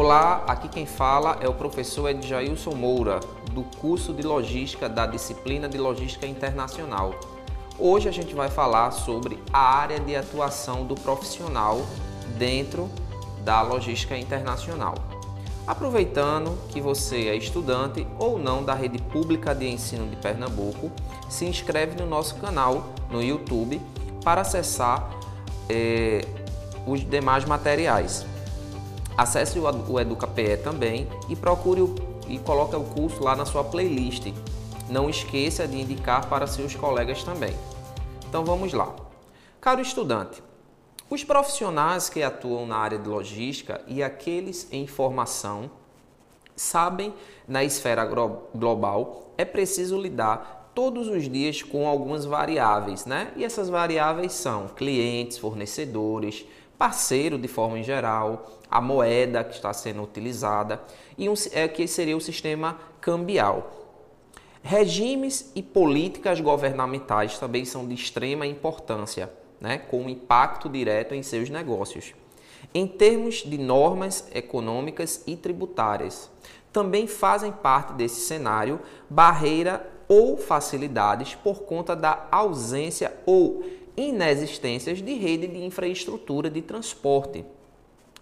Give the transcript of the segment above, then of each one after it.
Olá, aqui quem fala é o professor Edjailson Moura, do curso de Logística da disciplina de Logística Internacional. Hoje a gente vai falar sobre a área de atuação do profissional dentro da logística internacional. Aproveitando que você é estudante ou não da rede pública de ensino de Pernambuco, se inscreve no nosso canal no YouTube para acessar eh, os demais materiais. Acesse o EducaPE também e procure o, e coloque o curso lá na sua playlist. Não esqueça de indicar para seus colegas também. Então vamos lá. Caro estudante, os profissionais que atuam na área de logística e aqueles em formação sabem na esfera global é preciso lidar todos os dias com algumas variáveis, né? E essas variáveis são clientes, fornecedores, parceiro de forma em geral, a moeda que está sendo utilizada e um, é, que seria o sistema cambial. Regimes e políticas governamentais também são de extrema importância, né, com impacto direto em seus negócios. Em termos de normas econômicas e tributárias, também fazem parte desse cenário barreira ou facilidades por conta da ausência ou inexistências de rede de infraestrutura de transporte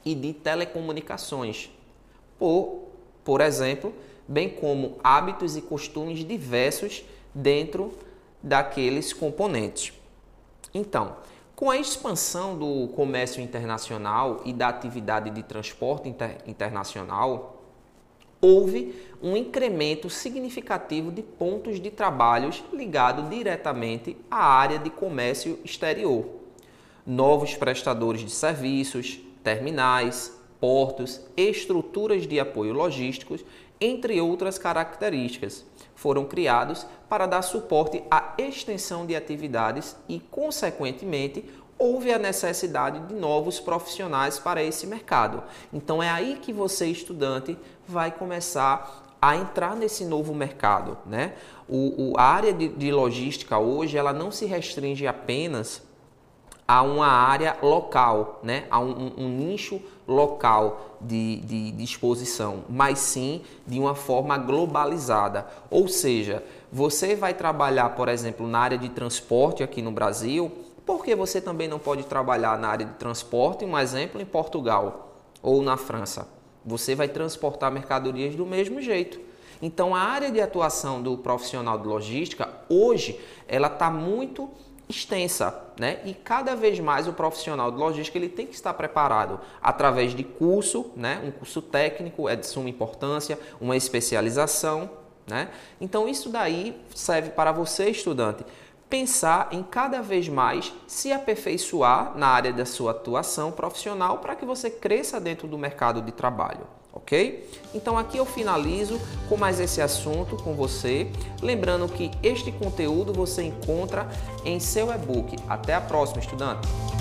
e de telecomunicações, por, por exemplo, bem como hábitos e costumes diversos dentro daqueles componentes. Então, com a expansão do comércio internacional e da atividade de transporte inter internacional, houve um incremento significativo de pontos de trabalhos ligados diretamente à área de comércio exterior. Novos prestadores de serviços, terminais, portos, estruturas de apoio logísticos, entre outras características, foram criados para dar suporte à extensão de atividades e, consequentemente, houve a necessidade de novos profissionais para esse mercado. Então é aí que você, estudante, vai começar a entrar nesse novo mercado. Né? O, o a área de, de logística hoje ela não se restringe apenas a uma área local, né? a um, um nicho local de, de, de, exposição, mas sim de uma forma globalizada. Ou seja, você vai trabalhar, por exemplo, na área de transporte aqui no Brasil, porque você também não pode trabalhar na área de transporte, um exemplo, em Portugal ou na França? Você vai transportar mercadorias do mesmo jeito. Então, a área de atuação do profissional de logística, hoje, ela está muito extensa, né? E cada vez mais o profissional de logística ele tem que estar preparado através de curso, né? Um curso técnico é de suma importância, uma especialização, né? Então isso daí serve para você estudante pensar em cada vez mais se aperfeiçoar na área da sua atuação profissional para que você cresça dentro do mercado de trabalho, ok? Então aqui eu finalizo com mais esse assunto com você, lembrando que este conteúdo você encontra em seu e-book. Até a próxima, estudante!